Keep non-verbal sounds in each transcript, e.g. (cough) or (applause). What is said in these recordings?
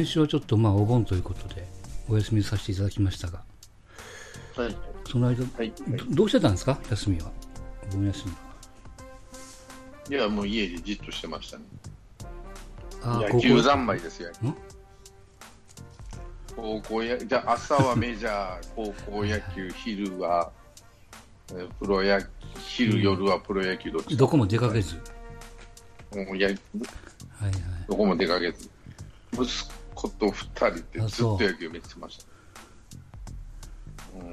先週はちょっとまあお盆ということでお休みさせていただきましたが、はい。その間、はい。どどうしてたんですか、休みは。お盆休みは。いや、もう家でじっとしてましたね。あー野球三昧ですよ。ん？高校や、じゃあ朝はメジャー、高校野球、昼は、えープロ野球、昼、夜はプロ野球どっちどこも出かけず。もうやはいはい。どこも出かけず。息子と二人でずっと野球見てました。うん。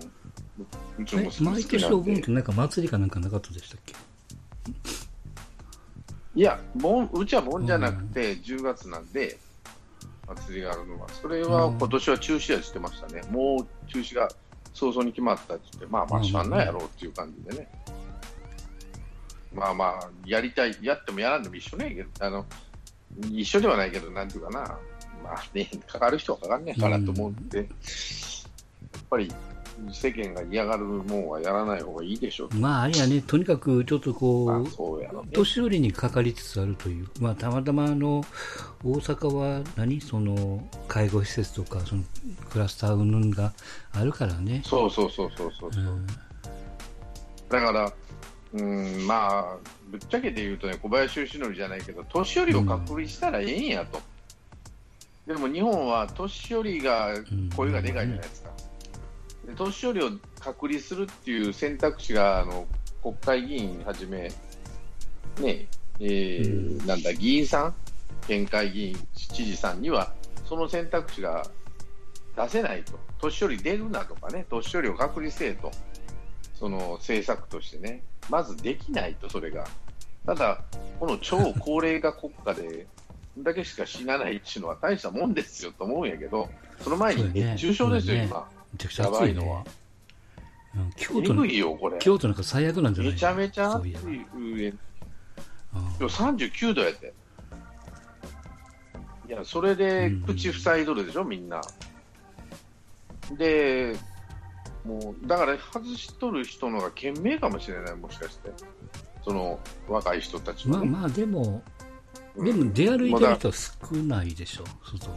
うちのえ息子好毎年お盆ってなんか祭りかなんかなかったでしたっけ？(laughs) いや、盆うちは盆じゃなくて、10月なんで、祭りがあるのは、それは今年は中止はしてましたね、もう中止が早々に決まったって言って、まあまあ、しゃあないやろうっていう感じでね、まあまあ、やりたい、やってもやらんでも一緒ねえけど、あの一緒ではないけど、なんていうかな、まあね、かかる人はかかんねえからと思って、やっぱり世間が嫌がるもんはやらない方がいいでしょう、まあ、あれやね、とにかくちょっとこまあう、ね。年寄りにかかりつつあるという、まあ、たまたまあの大阪は何？その介護施設とかそのクラスター云々があるからね。そうそうそうそうそうそう。うんだから、うん、まあ、ぶっちゃけて言うとね、小林義則じゃないけど、年寄りを隔離したらええんやと。でも日本は年寄りが声がでかいじゃないですか。で年寄りを隔離するっていう選択肢が、あの、国会議員はじめ、ね、えーなんだ、議員さん、県会議員、知事さんには、その選択肢が出せないと。年寄り出るなとかね、年寄りを隔離せえと。その政策としてね、まずできないと、それが。ただ、この超高齢化国家で、だけしか死なないっていうのは大したもんですよと思うんやけど、その前に熱中症ですよ、ね今。めちゃくちゃ暑いねやばいのは。うん京え都のよ、これ。京都なんか最悪なんじゃないめちゃめちゃ暑い上。うん39度やって。いや、それで口塞いどるでしょ、みんな。で、もう、だから外しとる人のが賢明かもしれない、もしかして。その若い人たちはね、まあまあ、でも、うんでも出歩いてる人は少ないでしょ、外。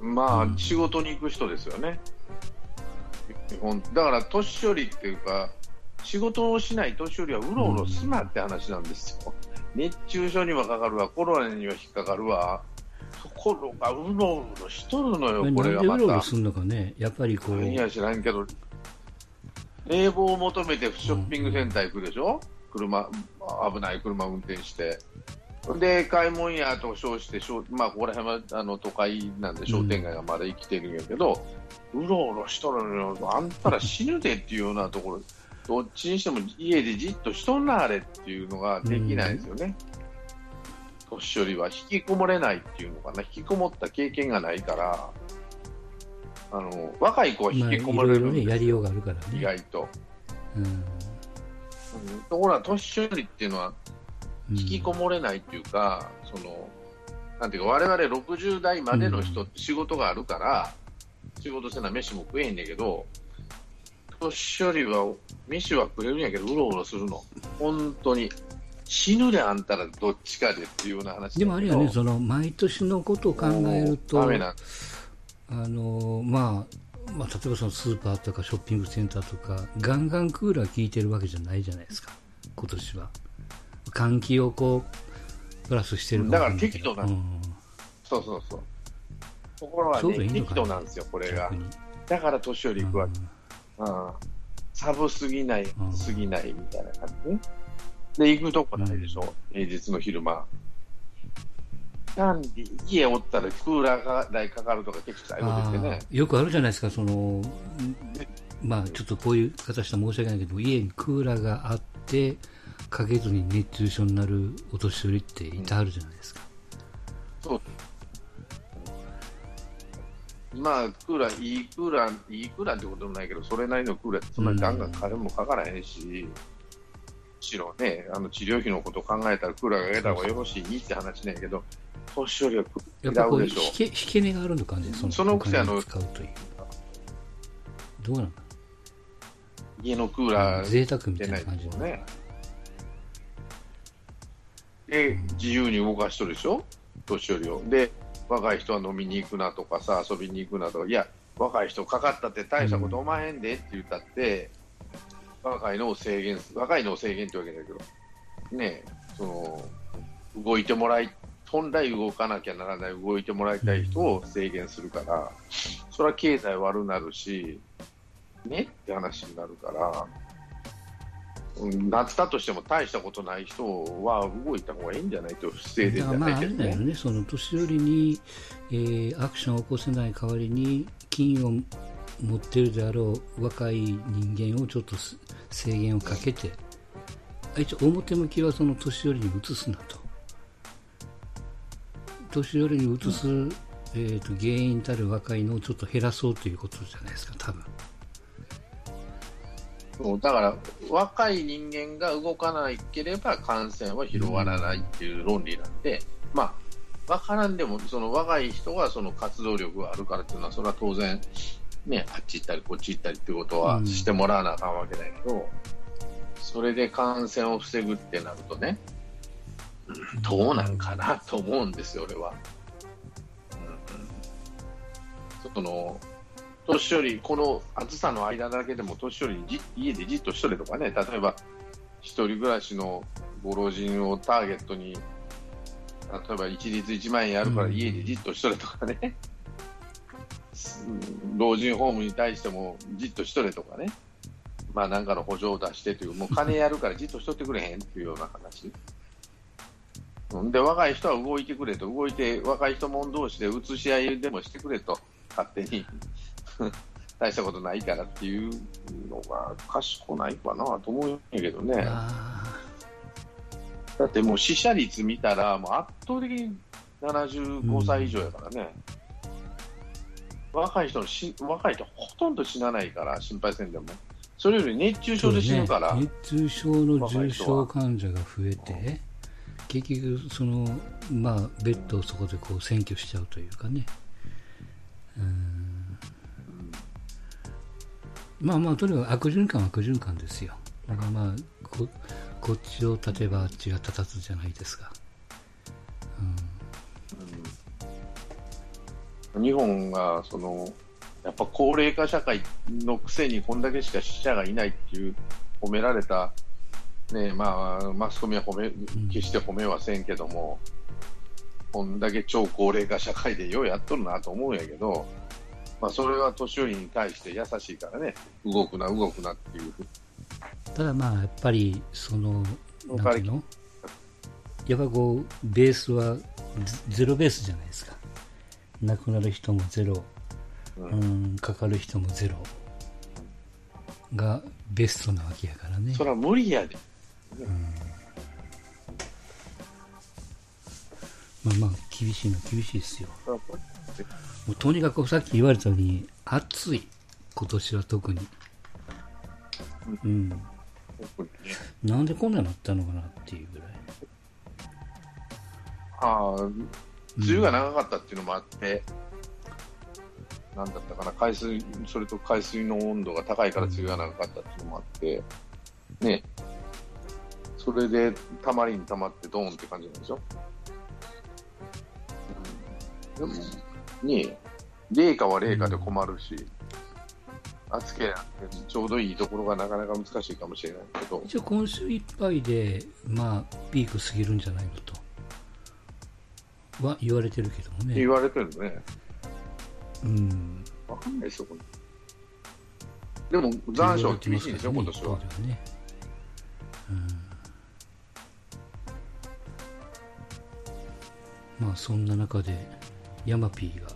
まあ、うん。仕事に行く人ですよね。基本。だから、年寄りっていうか、仕事をしない年寄りはうろうろすなって話なんですよ。熱中症にはかかるわ、コロナには引っかかるわ、ところがうろうろしとるのよ、これがまた。うろうろするのかね、やっぱりこう、何や知らんけど、冷房を求めてショッピングセンター行くでしょ、車、危ない車運転して。で、買い物やと称して、商まあ、ここら辺はあの都会なんで商店街がまだ生きてるんやけど、うろうろしとるのよ、あんたら死ぬでっていうようなところ、(laughs) どっちにしても家でじっとしとんなあれっていうのができないですよね。年寄りは引きこもれないっていうのかな、引きこもった経験がないから、あの若い子は引きこもれるんですよやりようがあるから意ね。外と。うんうんところが年寄りっていうのはうん。引きこもれないっていうか、そのなんていうか我々60代までの人って仕事があるから、仕事せな飯も食えへんねんけど年寄りは飯は食えるんやけどうろうろするの。本当に。死ぬであんたらどっちかでっていうような話でもあれよね、その毎年のことを考えると、あのまあ、まあ、例えばそのスーパーとかショッピングセンターとか、ガンガンクーラー効いてるわけじゃないじゃないですか、今年は。換気をこう、プラスしてるだから適度な。うん。そうそうそう。ところはそうでいね適度なんですよこれが。だから年寄り行くわけ。うん。うん。寒すぎない、ん。すぎないみたいな感じね。で、行くとこないでしょ、平日の昼間。なんで、家おったらクーラーが代かかるとか結構最後あですよね。ーよくあるじゃないですか、その、まあ、ちょっとこういう形したら申し訳ないけど、家にクーラーがあって、かけずに熱中症になるお年寄りっていてはるじゃないですか。そう。まあ、クーラー、いいクーラー、いいクーラーってこともないけど、それなりのクーラーってそんなにガンガン金もかからへんし、むしろね、あの治療費のことを考えたらクーラーが上げた方がよろしいって話なんやけど、年寄りはやっぱこう、引け、引け目があるのかね、その、そのくせあの使うという。どうなの？か家のクーラー贅沢みたいいな感じの。でね。で、自由に動かしとるでしょ？年寄りを。で、若い人は飲みに行くなとかさ、遊びに行くなとか、いや、若い人かかったって大したことおまへんでって言ったって、若いのを制限す、若いのを制限ってわけだけど、ねえ、その、動いてもらい、本来動かなきゃならない、動いてもらいたい人を制限するから、それは経済悪なるし、ね？って話になるから、うんなったとしても大したことない人は動いた方がいいんじゃないと、不正でじゃないけどね。れだよね、その年寄りに、えーアクションを起こせない代わりに、金を持ってるであろう若い人間をちょっと制限をかけて、あ一応表向きはその年寄りに移すなと。年寄りに移す、えー、と原因たる若いのをちょっと減らそうということじゃないですか、多分。そうだから、若い人間が動かなければ感染は広がらないっていう論理なんで、まあ、わからんでも、その若い人がその活動力があるからっていうのは、それは当然、ね、あっち行ったりこっち行ったりっていうことはしてもらわなあかんわけだけど、それで感染を防ぐってなるとね、どうなんかなと思うんですよ、俺は。うん、その年寄り、この暑さの間だけでも年寄りにじ家でじっとしとれとかね、例えば一人暮らしのご老人をターゲットに、例えば一律1万円やるから家でじっとしとれとかね、うん。老人ホームに対してもじっとしとれとかね、まあなんかの補助を出してという、もう金やるからじっとしとってくれへんっていうような話。うんで、若い人は動いてくれと、動いて、若い人もん同士で移し合いでもしてくれと、勝手に。(laughs) 大したことないからっていうのが賢ないかなと思うんやけどね。あだってもう死者率見たら、もう圧倒的に75歳以上やからね。若い人のし、若い人ほとんど死なないから、心配せんでも。それより熱中ー症で死ぬから。ね熱中症の重症患者が増えて、結局その、まあ、ベッドをそこでこう占拠しちゃうというかね。うんまあまあ、とにかく悪循環は悪循環ですよ。だからまあ、ここっちを立てばあっちが立たずじゃないですか。うん日本がそのやっぱ高齢化社会のくせにこんだけしか死者がいないっていう褒められた、ねまあ、マスコミは褒め決して褒めはせんけども、こんだけ超高齢化社会でようやっとるなと思うんやけど、まあ、それは年寄りに対して優しいからね、動くな、動くなっていう、ただまあ、やっぱり、その、なんていうの？やっぱこう、ベースはゼゼロベースじゃないですか。亡くなる人もゼロ、ううんん、かかる人もゼロ。がベストなわけやからね。そ。れは無理やで、まあまあ、厳しいのは厳しいですよ。もうとにかくさっき言われたように、暑い。今年は特に。うん。なんでこんなになったのかなっていうぐらい。ああ、梅雨が長かったっていうのもあって、なんだったかな、海水、それと海水の温度が高いから梅雨が長かったっていうのもあって、ね、それでたまりにたまってドーンって感じなんでしょ？うん、でも、ね冷夏は冷夏で困るし、暑けちょうどいいところがなかなか難しいかもしれないけど、一応今週いっぱいで、まあ、ピーク過ぎるんじゃないのとは言われてるけどもね言。われてるね。うん。わかんないですよ、これ。でも残暑は厳しいんですよ、今年は。ね。まあ、そんな中で、ヤマピーが、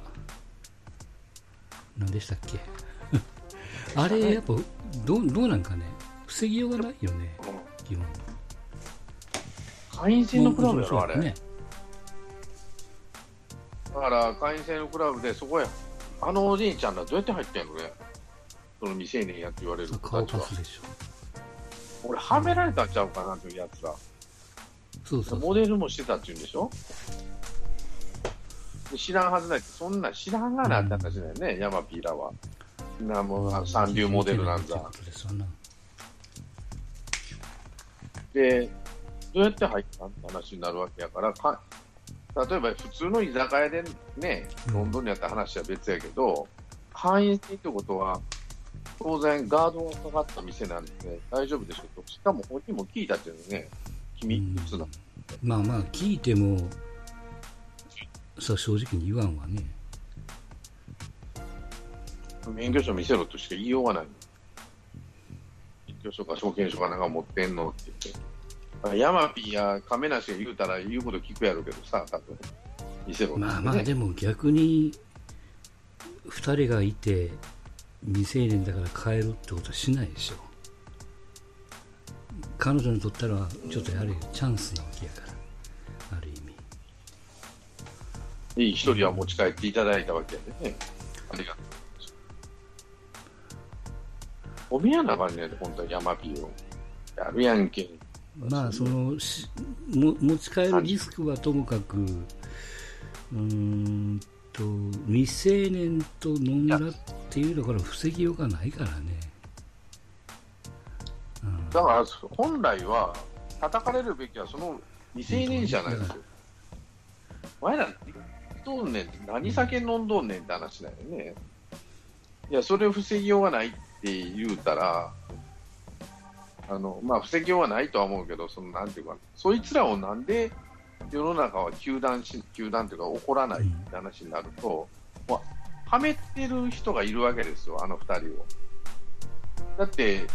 何でしたっけ？(laughs) あれ、やっぱ、どう、どうなんかね、防ぎようがないよね、基本。会員制のクラブやろ、あれ。ね。だから、会員制のクラブで、そこへ、あのおじいちゃんらどうやって入ってんのね？その未成年やって言われる子でしょ。俺、はめられたんちゃうかなというやつら。そうそうモデルもしてたって言うんでしょ？で知らんはずないって、そんなん知らんがなって話だよね、ヤマピーらは。なもうあ三流モデルなんだというこ。とでどうやって入ったんって話になるわけやから、か例えば普通の居酒屋でね、ロンドンにあった話は別やけど、会員制ってことは、当然ガードがかかった店なんで大丈夫でしょうと。しかも本人も聞いたっていうのね、君、うんいつな。まあまあ聞いてもさ正直に言わんわね。免許証見せろとしか言いようがない。免許証か証券証かなんか持ってんのって。言って。あヤマピーや亀梨が言うたら言うこと聞くやろうけどさ、多分。見せろね。まあまあでも逆に2人がいて未成年だから帰るってことはしないでしょ。彼女にとったらちょっとやはりチャンスなわけやから1人は持ち帰っていただいたわけでね、ありがとうおみやな感じで、本当に山火をやるやんけ。まあ、そのしも持ち帰るリスクはともかく、うんと未成年と飲んだっていうところ防ぎようがないからね。うん、だから本来は叩かれるべきはその未成年じゃないですよ。前ら、どんねん、何酒飲んどんねんって話だよね。いや、それを防ぎようがないって言うたら、あの、まあ、防ぎようがないとは思うけど、その、なんていうか、そいつらをなんで世の中は糾弾し、糾弾というか怒らないって話になると、まあ、はめてる人がいるわけですよ、あの二人を。だって、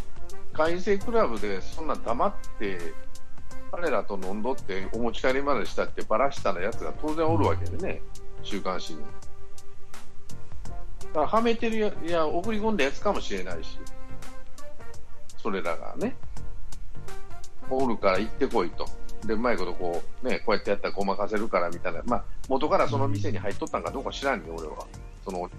会員制クラブでそんな黙って、彼らと飲んどってお持ち帰りまでしたってばらしたらやつが当然おるわけでね、週刊誌に。だからはめてるや、いや、送り込んだやつかもしれないし、それらがね、おるから行ってこいと。で、うまいことこう、ね、こうやってやったらごまかせるからみたいな。まあ、元からその店に入っとったんかどうか知らんよ、俺は。その、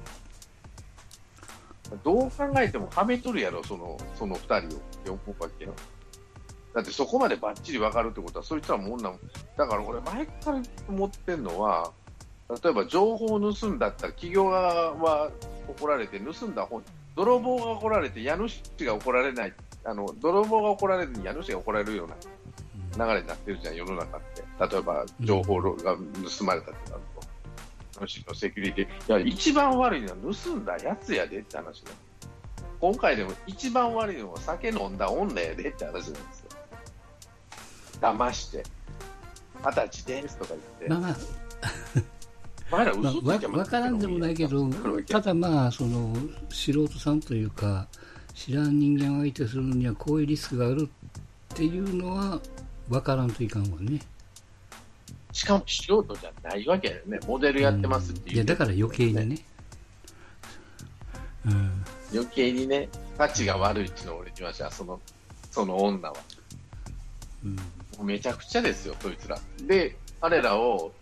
どう考えてもはめとるやろ、その、その二人を。って思うわけよ。だってそこまでばっちり分かるってことは、そいつはもう女も、だから俺前から思ってんのは、例えば情報を盗んだったら企業側は怒られて、盗んだ本、泥棒が怒られて、家主が怒られない、あの、泥棒が怒られずに家主が怒られるような流れになってるじゃん、世の中って。例えば情報が盗まれたってなると。主のセキュリティ。いや、一番悪いのは盗んだやつやでって話だ。今回でも一番悪いのは酒飲んだ女やでって話なんですよ。騙して。二十歳ですとか言って。まわ嘘ついてわからんでもないけど、ただまあ、その素人さんというか、知らん人間を相手するのにはこういうリスクがあるっていうのは分からんといかんわね。しかも素人じゃないわけだよね。モデルやってますっていう。いや、だから余計にね。うん。余計にね、価値が悪いっていうのを俺にはじゃあその、その女は。うん。めちゃくちゃですよ、そいつら。で、彼らを、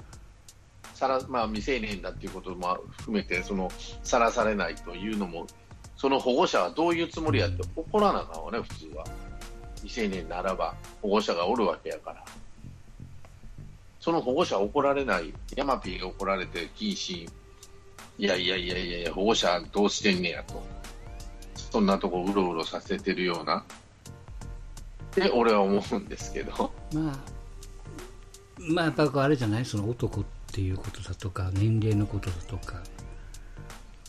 さら、まあ未成年だっていうことも含めて、その、さらされないというのも、その保護者はどういうつもりやって怒らなあかんわね、普通は。未成年ならば、保護者がおるわけやから。その保護者は怒られない。ヤマピーが怒られて、謹慎。いやいやいやいやいや、保護者どうしてんねやと。そんなとこうろうろさせてるような。って俺は思うんですけど。まあ、まあ、やっぱあれじゃない？その男っいうことだとか、年齢のことだとか、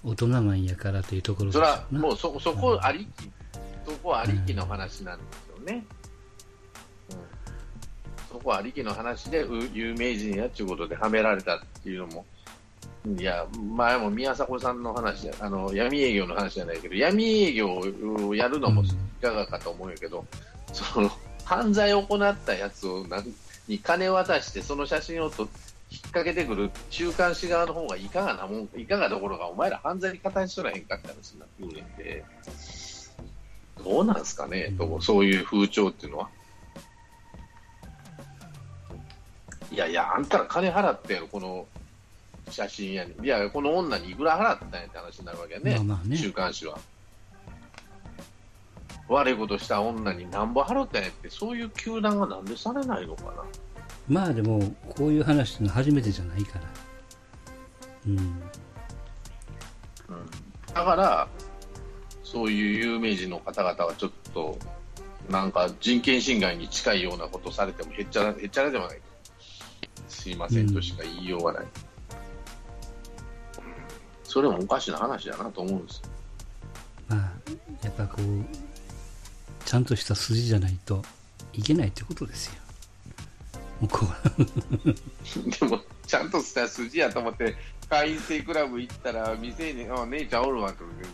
大人なんやからというところそれはな。もうそそこありき、そこありきの話なんですよね。うん、そこありきの話でう有名人やっていうことではめられたっていうのも、いや、前も宮迫さんの話で、あの闇営業の話じゃないけど、闇営業をやるのもいかがかと思うんやけど、その犯罪を行ったやつをに金渡して、その写真をと引っ掛けてくる週刊誌側の方がいかがなもん、いかがどころか、お前ら犯罪に加しとらへんかって話になってくるんで、どうなんすかね、とそういう風潮っていうのは。いやいや、あんたら金払ってよ、この写真やに。いや、この女にいくら払ったんやって話になるわけやね、まあまあね週刊誌は。悪いことした女になんぼ払ったんやって、そういう球団がなんでされないのかな。まあでも、こういう話ってのは初めてじゃないから。うん。だから、そういう有名人の方々はちょっと、なんか人権侵害に近いようなことされてもへっちゃら、へっちゃらではない。すいませんとしか言いようがない。それもおかしな話だなと思うんですよ。まあ、やっぱこう、ちゃんとした筋じゃないといけないってことですよ。向こうは。(laughs) でも、ちゃんとした筋やと思って、会員制クラブ行ったら、店に、あ姉ちゃんおるわって言うて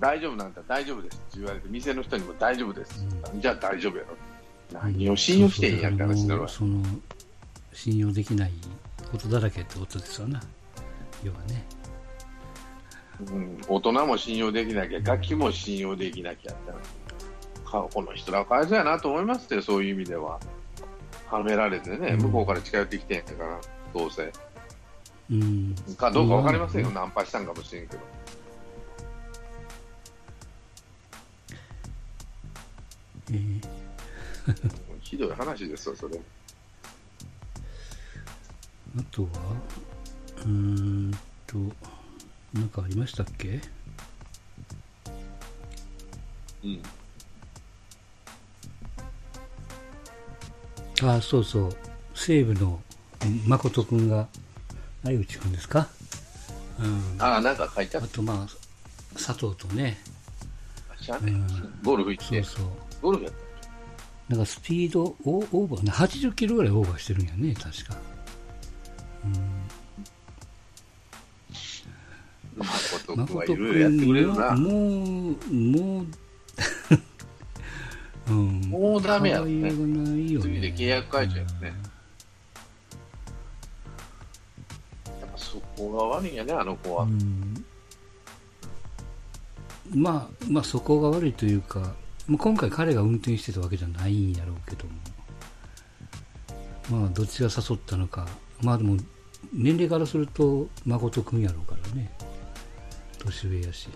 大丈夫なんだ、大丈夫ですって言われて、店の人にも大丈夫です、じゃあ大丈夫やろ。何を信用してんやんって話。その、信用できないことだらけってことですよな。要はね。うん、大人も信用できなきゃ、楽器も信用できなきゃって。かこの人らかわいそうやなと思いますよ、そういう意味では。はめられてね、うん向こうから近寄ってきてんやから、どうせ。うん。かどうかわかりませんよ、うんナンパしたんかもしれんけど。えー (laughs) ひどい話ですよ、それ。あとは、うーんと、なんかありましたっけ？うん。ああ、そうそう。西武の誠くんが、相内くんですか？うん。ああ、なんか書いてあっあと、まあ、佐藤とね、うんゴルフ行って、そうそう。ゴルフやっなんかスピードオオーバーね、80キロぐらいオーバーしてるんやね、確か。た。誠君は。もう、もう、うん、もうダメやろね。いよね。次で契約解除やね。やっぱそこが悪いんやね、あの子は。うん。まあ、まあそこが悪いというか、まあ、今回彼が運転してたわけじゃないんやろうけども。まあどっちが誘ったのか。まあでも年齢からすると誠君やろうからね。年上やし。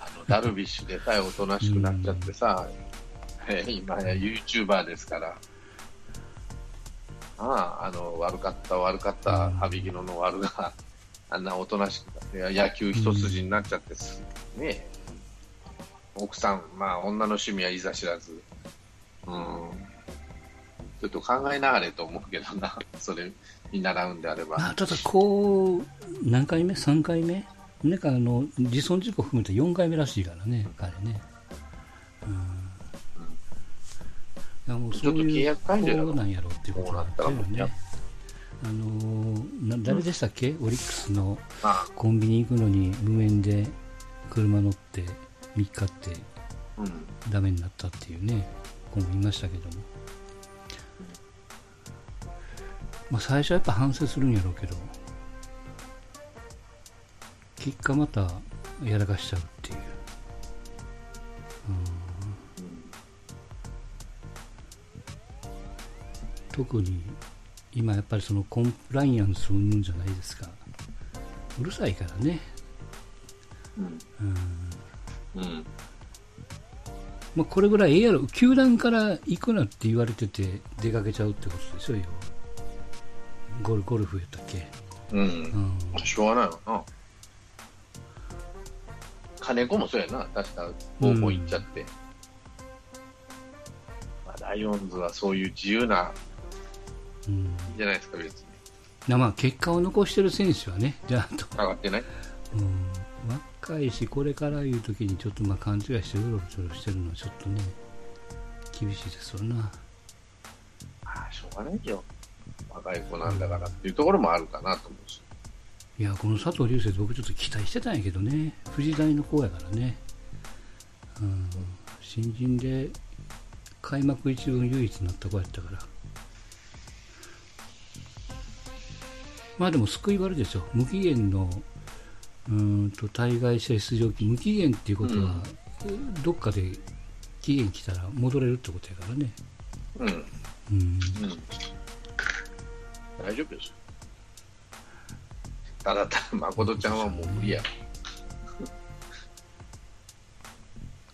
あのダルビッシュでさえおとなしくなっちゃってさ、えー今や YouTuber ですから。ああ、あの、悪かった、悪かった、うん。羽曳野の悪が、(laughs) あんなおとなしく野球一筋になっちゃってす、ねえ。奥さん、まあ、女の趣味はいざ知らず、うん、ちょっと考えながれと思うけどな、(laughs) それ見習うんであれば。まあただこう何回目？3回目？なんかあの自損事故含めて4回目らしいからね彼ね。うんいやもうそういうこうなんやろうっていうことだったよねあのーな誰でしたっけ、オリックスのまコンビニ行くのに無縁で車乗って3日って。ダメになったっていうね。子もいましたけども、まあ、最初はやっぱ反省するんやろうけど結果またやらかしちゃうっていう、特に今やっぱりそのコンプライアンス云々じゃないですかうるさいからね、うん。うんうん。まあ、これぐらいええやろ、球団から行くなって言われてて出かけちゃうってことでしょ、要はゴルゴルフやったっけ、うんう。ん、しょうがないよな。金子もそうやな、確か高校行っちゃって。まあ、ライオンズはそういう自由な、じゃないですか、別に。なまあ結果を残してる選手はね、じゃあと、上がってない？うん、若いし、これからいう時にちょっとまあ勘違いしてうろちょろしてるのはちょっとね、厳しいですよな。まあ、しょうがないよ。若い子なんだからっていうところもあるかなと思うし。いや、この佐藤隆星、僕ちょっと期待してたんやけどね、藤大の子やからね、うん、新人で開幕一軍唯一になった子やったから。まあでも救いはあるでしょ、無期限のうーんと対外者出場期、無期限っていうことは、どっかで期限来たら戻れるってことやからね。うん。うん。うん大丈夫ですよ。ただただ、誠ちゃんはもう無理や。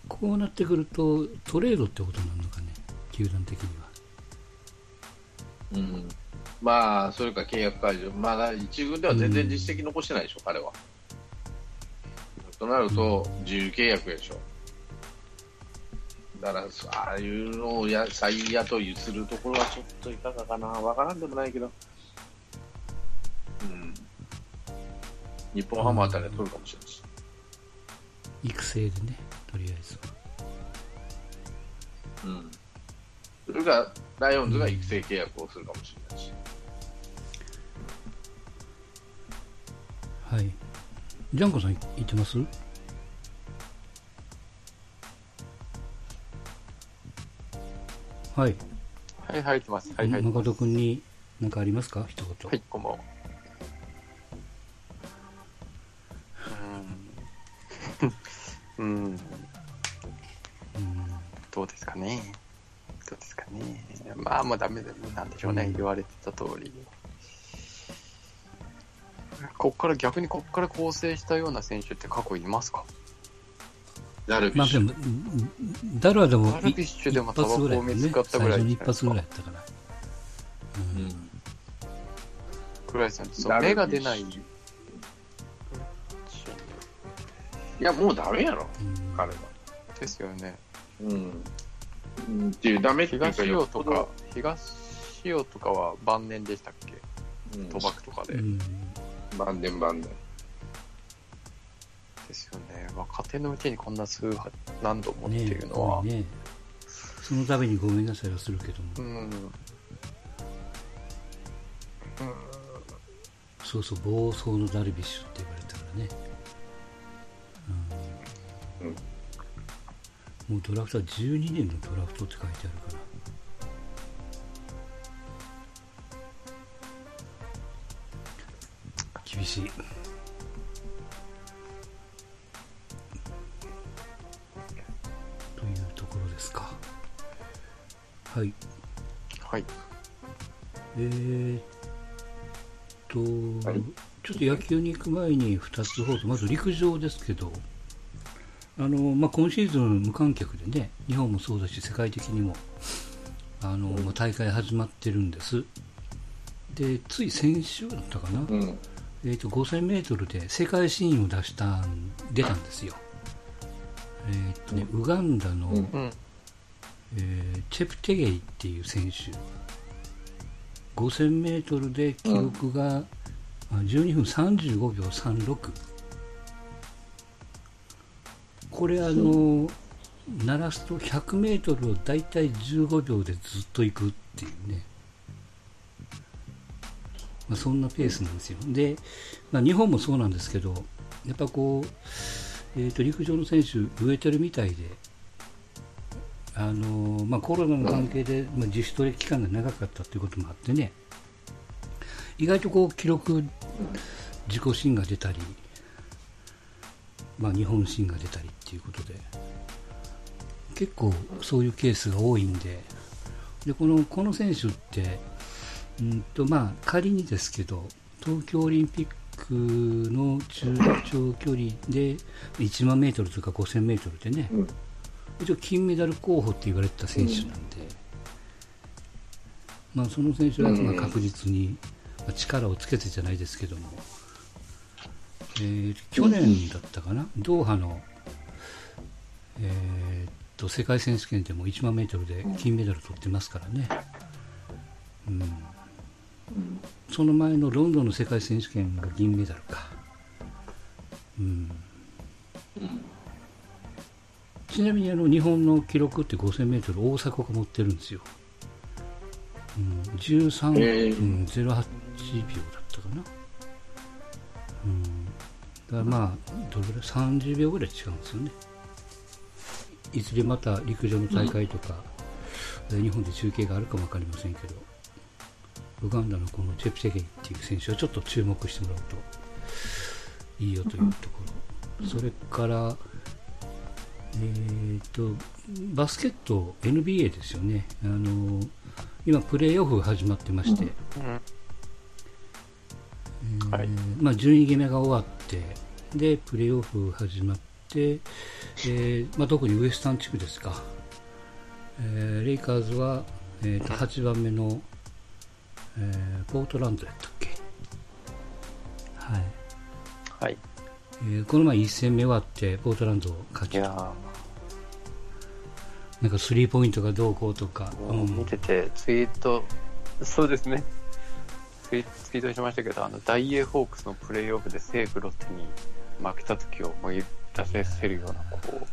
こうなってくると、トレードってことになるのかね、球団的には。うん。まあ、それか契約解除、まあ、一軍では全然実績残してないでしょ、うん、彼は。となると、自由契約でしょ。だから、ああいうのをや再雇いするところはちょっといかがかな、わからんでもないけど、うん、日本ハムあたりは取るかもしれないし。育成でね、とりあえずうん。それか、ライオンズが育成契約をするかもしれないし。うんはい。ジャンコさんい言ってます？はい。はい、入ってます。はい、入ってます。誠君に何かありますか？一言。はい、こんばんは。うーん。(laughs) うーん。うんどうですかね。どうですかね。まあ、もうダメで、なんでしょうね。言われてた通り。こっから逆にこっから構成したような選手って過去いますか？ダルビッシュ。まあでも、うんダルはでも、ダルビッシュでも一発ぐらいタバコを見つかったぐらい最初に一発ぐらいやったかな。うんうん倉井さんそう目が出ない。いや、もうダメやろ、うん彼は。ですよね。うん。うんっていう、ダメっていうか、東洋とか東洋とかは晩年でしたっけ？うん賭博とかで。うん晩年晩年。ですよね。若手のうちにこんな数波何度もってねいうのは。ねそのためにごめんなさいはするけども、うん。うん。そうそう、暴走のダルビッシュって言われたからね。うんもうドラフトは12年のドラフトって書いてあるから。しい。というところですか。はい。はい。えーっと、はいちょっと野球に行く前に2つほど、まず陸上ですけど、あのまあ、今シーズン無観客でね、日本もそうだし、世界的にもあの、まあ大会始まってるんです。で、つい先週だったかな、うん。えー、と5000メートルで世界新を出したん出たんですよ。えーっとね、ウガンダの、うんうん。えーチェプテゲイっていう選手、5000メートルで記録が、あ12分35秒36。これあの、鳴らすと100メートルをだいたい15秒でずっと行くっていうね。まあ、そんなペースなんですよ。で、まあ、日本もそうなんですけど、やっぱこう、えー、と陸上の選手、植えてるみたいで、あのーまあ、コロナの関係で、まあ、自主トレ期間が長かったということもあってね、意外とこう記録、自己新が出たり、まあ、日本新が出たりっていうことで、結構そういうケースが多いんで、でこのこの選手って、うんとまあ、仮にですけど、東京オリンピックの中長距離で1万メートルとか5000メートルでね、うん。一応金メダル候補って言われてた選手なんで、まあ、その選手はまあ確実にまあ力をつけてじゃないですけども、えー去年だったかな、ドーハの、えーっと世界選手権でも1万メートルで金メダル取ってますからね。うんその前のロンドンの世界選手権が銀メダルか。うん、ちなみにあの日本の記録って 5000m 大迫が持ってるんですよ。うん、13へー分08秒だったかな。うん、だからまあ、どれぐらい ?30 秒ぐらい違うんですよね。いずれまた陸上の大会とか、えー日本で中継があるかもわかりませんけど、ウガンダのこのチェプテゲイっていう選手はちょっと注目してもらうといいよというところ、それから、えー、とバスケット NBA ですよね、あの今、プレーオフが始まってまして、うん。えーはい。まあ、順位決めが終わってでプレーオフ始まって、えーまあ、特にウエスタン地区ですか、えーレイカーズは、えーと8番目の、えーポートランドやったっけ、はい。はい。えーこの前1戦目終わってポートランド勝ち。いやなんかスリーポイントがどうこうとか、ー、うん。見てて、ツイート、そうですね。ツイツイートしましたけど、あの、ダイエーホークスのプレイオフで西武ロッテに負けた時を思い出せせるような、こ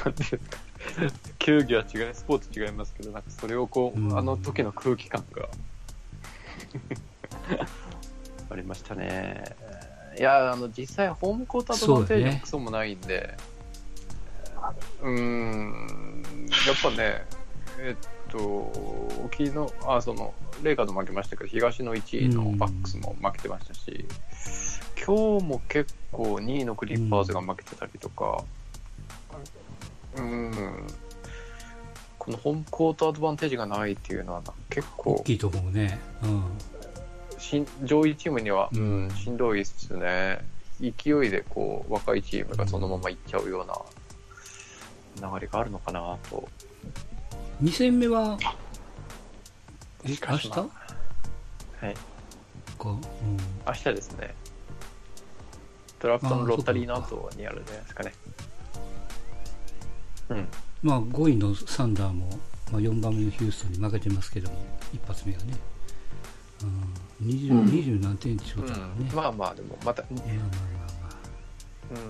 う、なんていうんですか、(laughs) 球技は違い、スポーツ違いますけど、なんかそれをこう、うん。あの時の空気感が (laughs) ありましたね。いや、あの、実際、ホームコートアドバンテージもクソもないんで、う,、ーん、やっぱね、えっと、昨日、あ、その、レイカード負けましたけど、東の1位のバックスも負けてましたし、今日も結構2位のクリッパーズが負けてたりとか、うん、このホームコートアドバンテージがないっていうのは結大構きいと思うね。うん。しん、上位チームには、ううんん、しんどいっすね。勢いでこう、若いチームがそのまま行っちゃうような流れがあるのかなと。2戦目は、え、明日？はい。うん。明日ですね。ドラフトのロッタリーの後にやるんじゃないですかね。うん。まあ、5位のサンダーも、まあ、4番目のヒューストンに負けてますけども、一発目がね。うん、20、うん20何点ってことだからね。まあまあ、でもまた、うん、まあまあまあま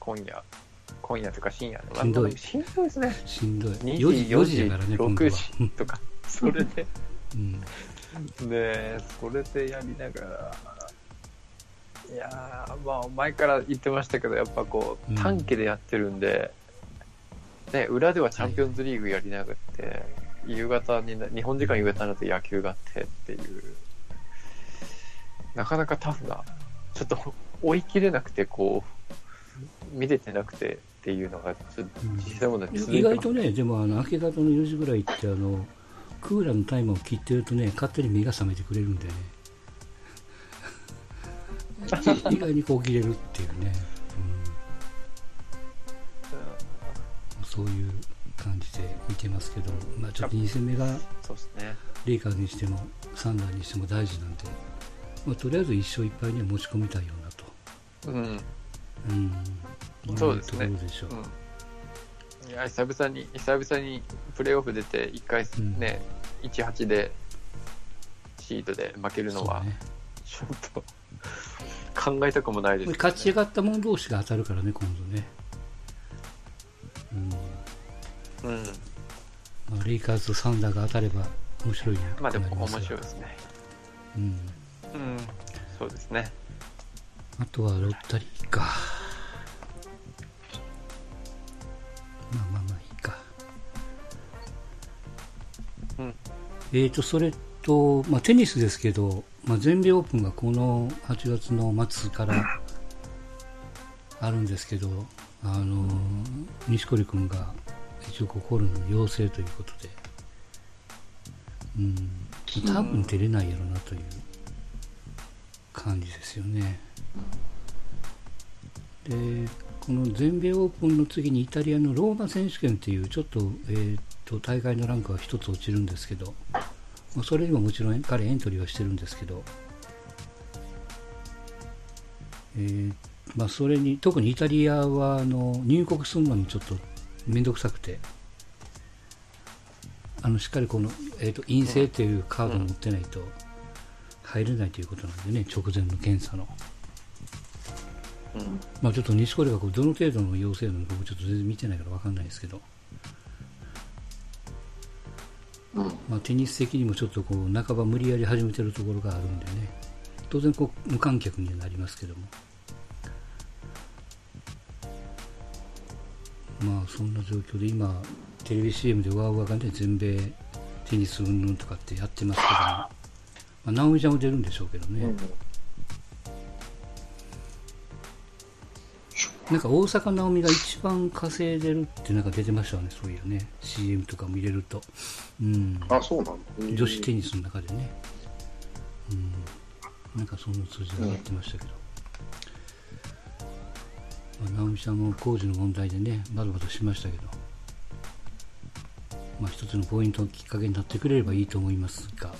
今夜、今夜とか深夜の、しんどいまあしんどいですね。あ、しんどい。2 4時、時、4時だからね、今度6は。時とか、(laughs) それで、(laughs) うん。ねそれでやりながら、いやー、まあ、前から言ってましたけど、やっぱこう、うん短期でやってるんで、ね、裏ではチャンピオンズリーグやりながらって、夕方にな、日本時間夕方になって野球があってっていう、なかなかタフな、ちょっと追い切れなくて、こう、見れてなくてっていうのが、ちょっとうん。実際問題続い意外とね、でもあの明け方の4時ぐらいってあの、クーラーのタイマーを切ってるとね、勝手に目が覚めてくれるんでね、(laughs) 意外にこう起きれるっていうね、てますけど、まあ、ちょっと2戦目が。レイカーズにしてもサンダーにしても大事なんで、まあ、とりあえず1勝1敗には持ち込みたいようなと、うん。うん、そうですねいうところでしょう。うん、いや久々に久々にプレーオフ出て1回うんね、1-8でシードで負けるのはねちょっと (laughs) 考えたくもないです、ね、勝ち上がった者同士が当たるからね、今度ね。まあ、レイカーズとサンダーが当たれば面白いなまあでも面白いですね。うん、うんそうですね。あとはロッタリーか。まあまあまあいいか。うん。えーと、それと、まあ、テニスですけど、まあ、全米オープンがこの8月の末からあるんですけど、あのー錦織君が一応ナの陽性ということで、うん、多分出れないやろなという感じですよね。で、この全米オープンの次にイタリアのローマ選手権っていうちょっと,、えーと大会のランクは一つ落ちるんですけど、まあ、それにももちろん彼エントリーはしてるんですけど、えーまあ、それに特にイタリアはあの入国するのにちょっと面倒くさくて。あのしっかりこの、えー、と陰性っていうカードを持ってないと入れないということなんでね直前の検査の。うん。まあ、ちょっと錦織がこうどの程度の陽性なのか僕ちょっと全然見てないから分かんないですけど、うん。まあ、テニス的にもちょっとこう半ば無理やり始めてるところがあるんでね。当然こう無観客にはなりますけどもまあそんな状況で今テレビ CM でワーワーがね全米テニスうんぬんとかってやってますけども、まあ、直美ちゃんも出るんでしょうけどね、なんか大阪なおみが一番稼いでるってなんか出てましたよね、そういやね、CM とかも入れると、うん、あ、そうなの女子テニスの中でね、うん、なんかそんな数字が上がってましたけど、まあ、直美さんも工事の問題でね、バタバタしましたけど、まあ、一つのポイントの、きっかけになってくれればいいと思いますが、